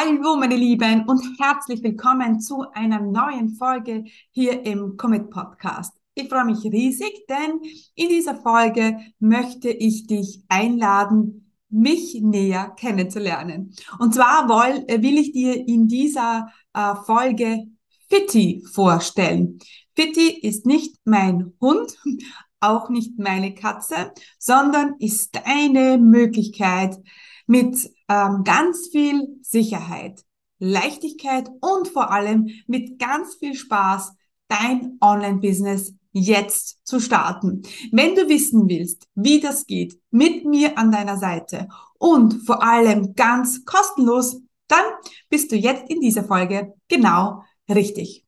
Hallo meine Lieben und herzlich willkommen zu einer neuen Folge hier im Commit Podcast. Ich freue mich riesig, denn in dieser Folge möchte ich dich einladen, mich näher kennenzulernen. Und zwar will, will ich dir in dieser äh, Folge Fitti vorstellen. Fitti ist nicht mein Hund, auch nicht meine Katze, sondern ist deine Möglichkeit, mit ähm, ganz viel Sicherheit, Leichtigkeit und vor allem mit ganz viel Spaß dein Online-Business jetzt zu starten. Wenn du wissen willst, wie das geht, mit mir an deiner Seite und vor allem ganz kostenlos, dann bist du jetzt in dieser Folge genau richtig.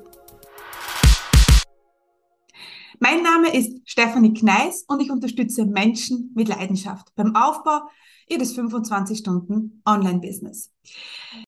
Mein Name ist Stefanie Kneis und ich unterstütze Menschen mit Leidenschaft beim Aufbau ihres 25 Stunden Online-Business.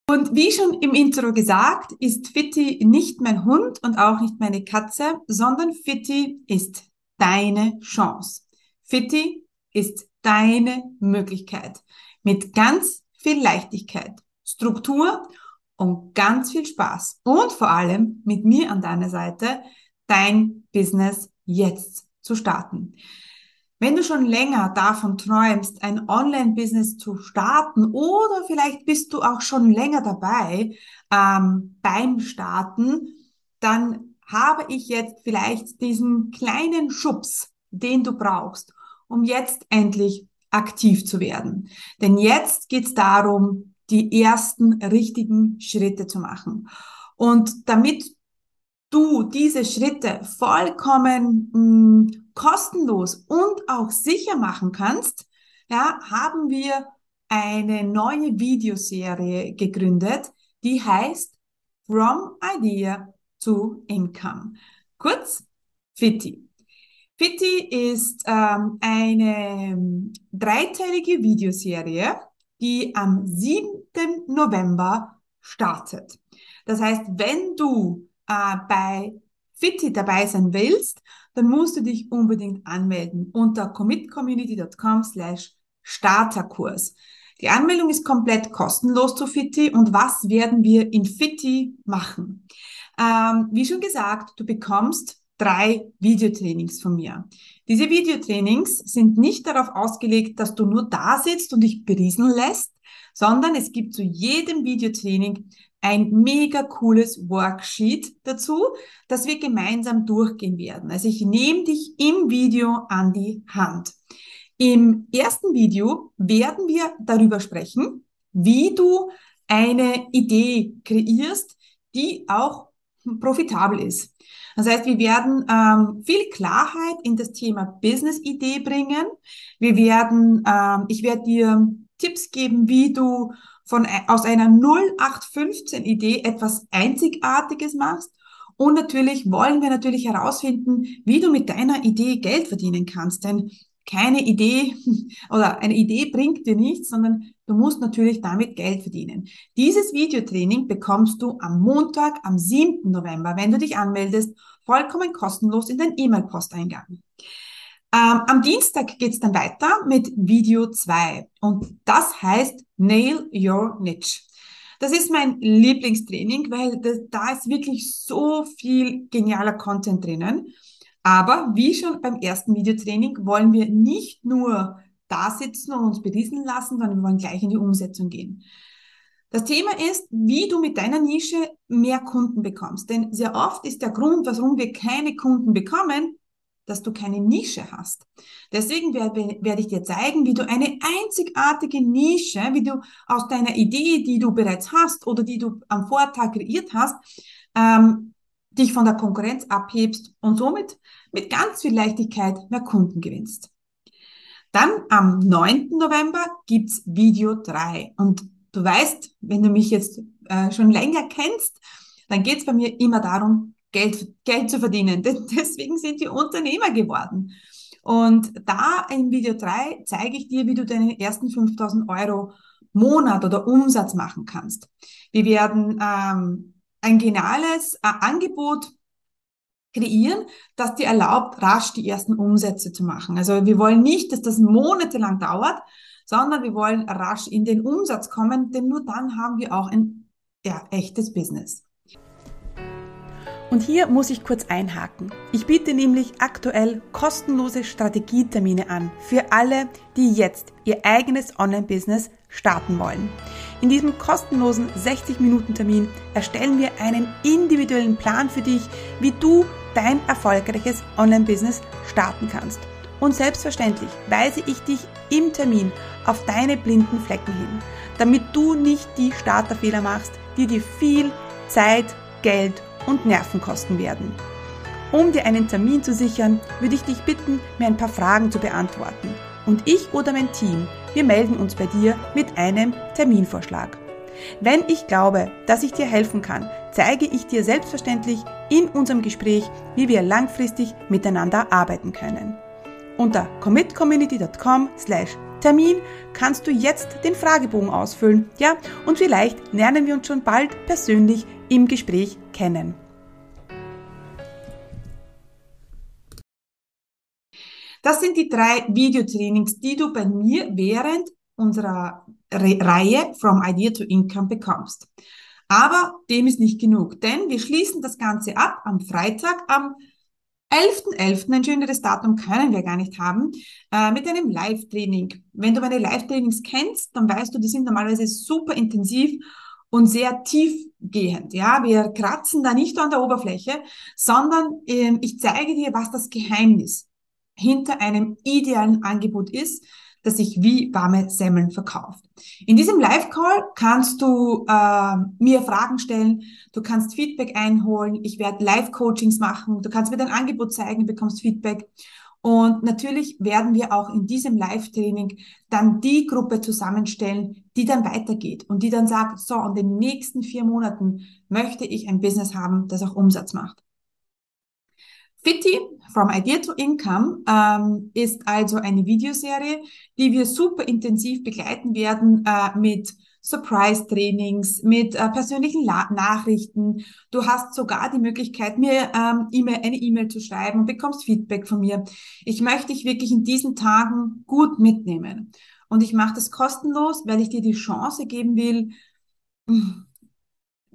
Und wie schon im Intro gesagt, ist Fitti nicht mein Hund und auch nicht meine Katze, sondern Fitti ist deine Chance. Fitti ist deine Möglichkeit mit ganz viel Leichtigkeit, Struktur und ganz viel Spaß und vor allem mit mir an deiner Seite dein Business jetzt zu starten. Wenn du schon länger davon träumst, ein Online-Business zu starten oder vielleicht bist du auch schon länger dabei ähm, beim Starten, dann habe ich jetzt vielleicht diesen kleinen Schubs, den du brauchst, um jetzt endlich aktiv zu werden. Denn jetzt geht es darum, die ersten richtigen Schritte zu machen. Und damit du diese Schritte vollkommen mh, mm, kostenlos und auch sicher machen kannst, ja, haben wir eine neue Videoserie gegründet, die heißt From Idea to Income. Kurz, Fitti. Fitti ist ähm, eine ähm, dreiteilige Videoserie, die am 7. November startet. Das heißt, wenn du äh, bei Fitti dabei sein willst, dann musst du dich unbedingt anmelden unter commitcommunity.com slash Starterkurs. Die Anmeldung ist komplett kostenlos zu Fitti und was werden wir in Fitti machen? Ähm, wie schon gesagt, du bekommst drei Videotrainings von mir. Diese Videotrainings sind nicht darauf ausgelegt, dass du nur da sitzt und dich berieseln lässt, sondern es gibt zu jedem Videotraining ein mega cooles Worksheet dazu, das wir gemeinsam durchgehen werden. Also ich nehme dich im Video an die Hand. Im ersten Video werden wir darüber sprechen, wie du eine Idee kreierst, die auch profitabel ist. Das heißt, wir werden ähm, viel Klarheit in das Thema Business-Idee bringen. Wir werden, ähm, ich werde dir Tipps geben, wie du von, äh, aus einer 0815 Idee etwas Einzigartiges machst. Und natürlich wollen wir natürlich herausfinden, wie du mit deiner Idee Geld verdienen kannst. Denn keine Idee oder eine Idee bringt dir nichts, sondern du musst natürlich damit Geld verdienen. Dieses Videotraining bekommst du am Montag, am 7. November, wenn du dich anmeldest, vollkommen kostenlos in dein E-Mail-Posteingang. Ähm, am Dienstag geht's dann weiter mit Video 2 und das heißt Nail Your Niche. Das ist mein Lieblingstraining, weil das, da ist wirklich so viel genialer Content drinnen. Aber wie schon beim ersten Videotraining wollen wir nicht nur da sitzen und uns berieseln lassen, sondern wir wollen gleich in die Umsetzung gehen. Das Thema ist, wie du mit deiner Nische mehr Kunden bekommst. Denn sehr oft ist der Grund, warum wir keine Kunden bekommen, dass du keine Nische hast. Deswegen werde, ich dir zeigen, wie du eine einzigartige Nische, wie du aus deiner Idee, die du bereits hast oder die du am Vortag kreiert hast, ähm, dich von der Konkurrenz abhebst und somit mit ganz viel Leichtigkeit mehr Kunden gewinnst. Dann am 9. November gibt's Video 3 und du weißt, wenn du mich jetzt äh, schon länger kennst, dann geht es bei mir immer darum, Geld, Geld zu verdienen. Deswegen sind wir Unternehmer geworden. Und da in Video 3 zeige ich dir, wie du deine ersten 5000 Euro Monat oder Umsatz machen kannst. Wir werden ähm, ein geniales äh, Angebot kreieren, das dir erlaubt, rasch die ersten Umsätze zu machen. Also wir wollen nicht, dass das monatelang dauert, sondern wir wollen rasch in den Umsatz kommen, denn nur dann haben wir auch ein ja, echtes Business. Und hier muss ich kurz einhaken. Ich biete nämlich aktuell kostenlose Strategietermine an für alle, die jetzt ihr eigenes Online-Business starten wollen. In diesem kostenlosen 60-Minuten-Termin erstellen wir einen individuellen Plan für dich, wie du dein erfolgreiches Online-Business starten kannst. Und selbstverständlich weise ich dich im Termin auf deine blinden Flecken hin, damit du nicht die Starterfehler machst, die dir viel Zeit, Geld und Nerven kosten werden. Um dir einen Termin zu sichern, würde ich dich bitten, mir ein paar Fragen zu beantworten. Und ich oder mein Team, wir melden uns bei dir mit einem Terminvorschlag. Wenn ich glaube, dass ich dir helfen kann, zeige ich dir selbstverständlich in unserem Gespräch, wie wir langfristig miteinander arbeiten können. Unter commitcommunity.com slash Termin kannst du jetzt den Fragebogen ausfüllen, ja, und vielleicht lernen wir uns schon bald persönlich im Gespräch kennen. Das sind die drei Videotrainings, die du bei mir während unserer Re Reihe From Idea to Income bekommst. Aber dem ist nicht genug, denn wir schließen das Ganze ab am Freitag, am 11.11., .11., ein schöneres Datum können wir gar nicht haben, äh, mit einem Live-Training. Wenn du meine Live-Trainings kennst, dann weißt du, die sind normalerweise super intensiv und sehr tiefgehend. Ja, wir kratzen da nicht an der Oberfläche, sondern äh, ich zeige dir, was das Geheimnis hinter einem idealen Angebot ist, das sich wie warme Semmeln verkauft. In diesem Live-Call kannst du äh, mir Fragen stellen, du kannst Feedback einholen, ich werde Live-Coachings machen, du kannst mir dein Angebot zeigen, bekommst Feedback und natürlich werden wir auch in diesem Live-Training dann die Gruppe zusammenstellen, die dann weitergeht und die dann sagt, so, in den nächsten vier Monaten möchte ich ein Business haben, das auch Umsatz macht. Fitty, From Idea to Income, ähm, ist also eine Videoserie, die wir super intensiv begleiten werden äh, mit Surprise-Trainings, mit äh, persönlichen La Nachrichten. Du hast sogar die Möglichkeit, mir ähm, e eine E-Mail zu schreiben und bekommst Feedback von mir. Ich möchte dich wirklich in diesen Tagen gut mitnehmen. Und ich mache das kostenlos, weil ich dir die Chance geben will,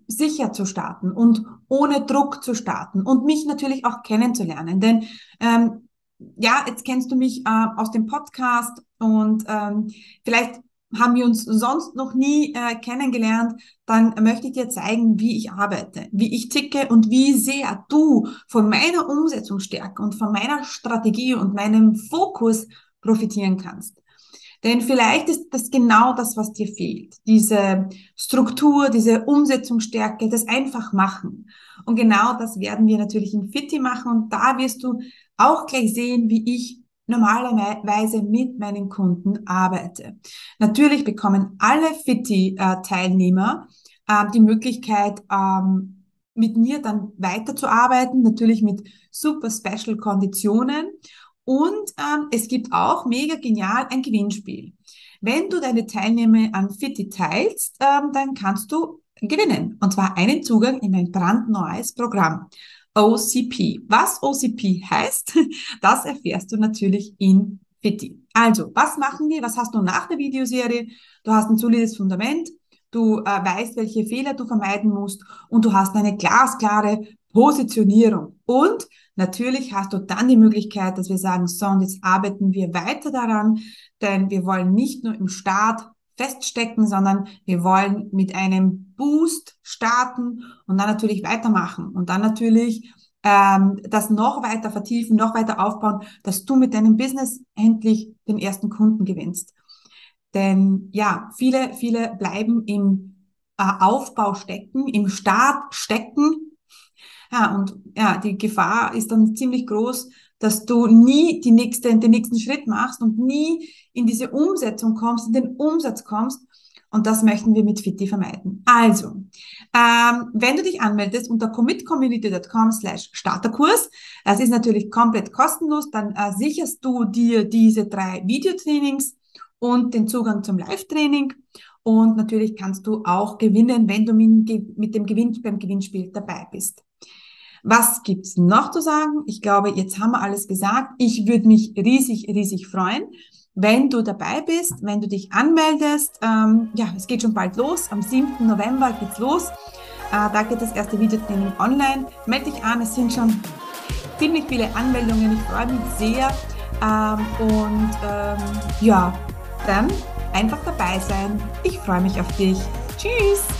sicher zu starten und ohne Druck zu starten und mich natürlich auch kennenzulernen. Denn ähm, ja, jetzt kennst du mich äh, aus dem Podcast und ähm, vielleicht haben wir uns sonst noch nie äh, kennengelernt, dann möchte ich dir zeigen, wie ich arbeite, wie ich ticke und wie sehr du von meiner Umsetzungsstärke und von meiner Strategie und meinem Fokus profitieren kannst. Denn vielleicht ist das genau das, was dir fehlt. Diese Struktur, diese Umsetzungsstärke, das einfach machen. Und genau das werden wir natürlich in Fitti machen. Und da wirst du auch gleich sehen, wie ich normalerweise mit meinen Kunden arbeite. Natürlich bekommen alle Fitti-Teilnehmer äh, die Möglichkeit, ähm, mit mir dann weiterzuarbeiten, natürlich mit super special Konditionen. Und ähm, es gibt auch mega genial ein Gewinnspiel. Wenn du deine Teilnehmer an Fitti teilst, ähm, dann kannst du gewinnen. Und zwar einen Zugang in mein brandneues Programm. OCP. Was OCP heißt, das erfährst du natürlich in Fitti. Also, was machen wir? Was hast du nach der Videoserie? Du hast ein solides Fundament, du äh, weißt, welche Fehler du vermeiden musst und du hast eine glasklare Positionierung. Und natürlich hast du dann die Möglichkeit, dass wir sagen, so, und jetzt arbeiten wir weiter daran, denn wir wollen nicht nur im Start feststecken, sondern wir wollen mit einem Boost starten und dann natürlich weitermachen und dann natürlich ähm, das noch weiter vertiefen, noch weiter aufbauen, dass du mit deinem Business endlich den ersten Kunden gewinnst. Denn ja, viele, viele bleiben im äh, Aufbau stecken, im Start stecken. Ja, und ja, die Gefahr ist dann ziemlich groß, dass du nie die nächste, den nächsten Schritt machst und nie in diese Umsetzung kommst, in den Umsatz kommst. Und das möchten wir mit Fitti vermeiden. Also, ähm, wenn du dich anmeldest unter commitcommunity.com slash Starterkurs, das ist natürlich komplett kostenlos, dann äh, sicherst du dir diese drei Videotrainings und den Zugang zum Live-Training. Und natürlich kannst du auch gewinnen, wenn du mit dem Gewinn, beim Gewinnspiel dabei bist. Was gibt's noch zu sagen? Ich glaube, jetzt haben wir alles gesagt. Ich würde mich riesig, riesig freuen, wenn du dabei bist, wenn du dich anmeldest. Ähm, ja, es geht schon bald los. Am 7. November geht's los. Äh, da geht das erste Videotraining online. Melde dich an. Es sind schon ziemlich viele Anmeldungen. Ich freue mich sehr. Ähm, und ähm, ja, dann einfach dabei sein. Ich freue mich auf dich. Tschüss!